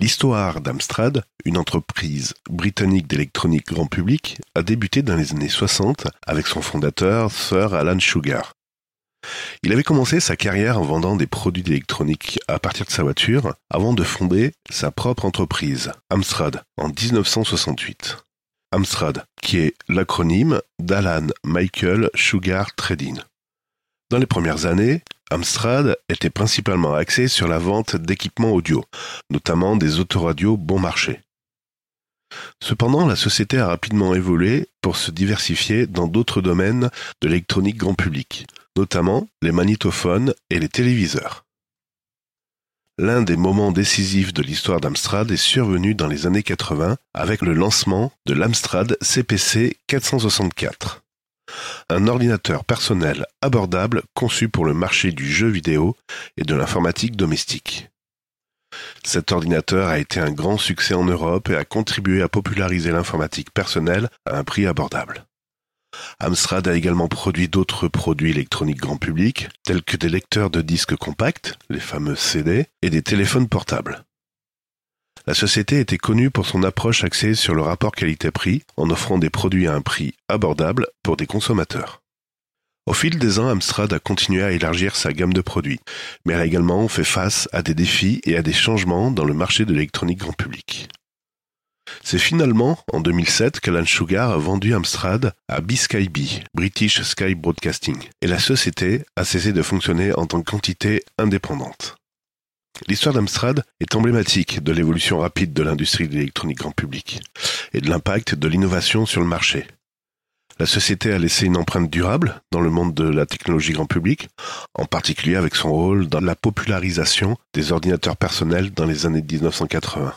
L'histoire d'Amstrad, une entreprise britannique d'électronique grand public, a débuté dans les années 60 avec son fondateur, Sir Alan Sugar. Il avait commencé sa carrière en vendant des produits d'électronique à partir de sa voiture avant de fonder sa propre entreprise, Amstrad, en 1968. Amstrad, qui est l'acronyme d'Alan Michael Sugar Trading. Dans les premières années, Amstrad était principalement axé sur la vente d'équipements audio, notamment des autoradios bon marché. Cependant, la société a rapidement évolué pour se diversifier dans d'autres domaines de l'électronique grand public, notamment les magnétophones et les téléviseurs. L'un des moments décisifs de l'histoire d'Amstrad est survenu dans les années 80 avec le lancement de l'Amstrad CPC 464. Un ordinateur personnel abordable conçu pour le marché du jeu vidéo et de l'informatique domestique. Cet ordinateur a été un grand succès en Europe et a contribué à populariser l'informatique personnelle à un prix abordable. Amstrad a également produit d'autres produits électroniques grand public, tels que des lecteurs de disques compacts, les fameux CD, et des téléphones portables. La société était connue pour son approche axée sur le rapport qualité-prix, en offrant des produits à un prix abordable pour des consommateurs. Au fil des ans, Amstrad a continué à élargir sa gamme de produits, mais elle a également fait face à des défis et à des changements dans le marché de l'électronique grand public. C'est finalement en 2007 qu'Alan Sugar a vendu Amstrad à BSkyB, British Sky Broadcasting, et la société a cessé de fonctionner en tant qu'entité indépendante. L'histoire d'Amstrad est emblématique de l'évolution rapide de l'industrie de l'électronique grand public et de l'impact de l'innovation sur le marché. La société a laissé une empreinte durable dans le monde de la technologie grand public, en particulier avec son rôle dans la popularisation des ordinateurs personnels dans les années 1980.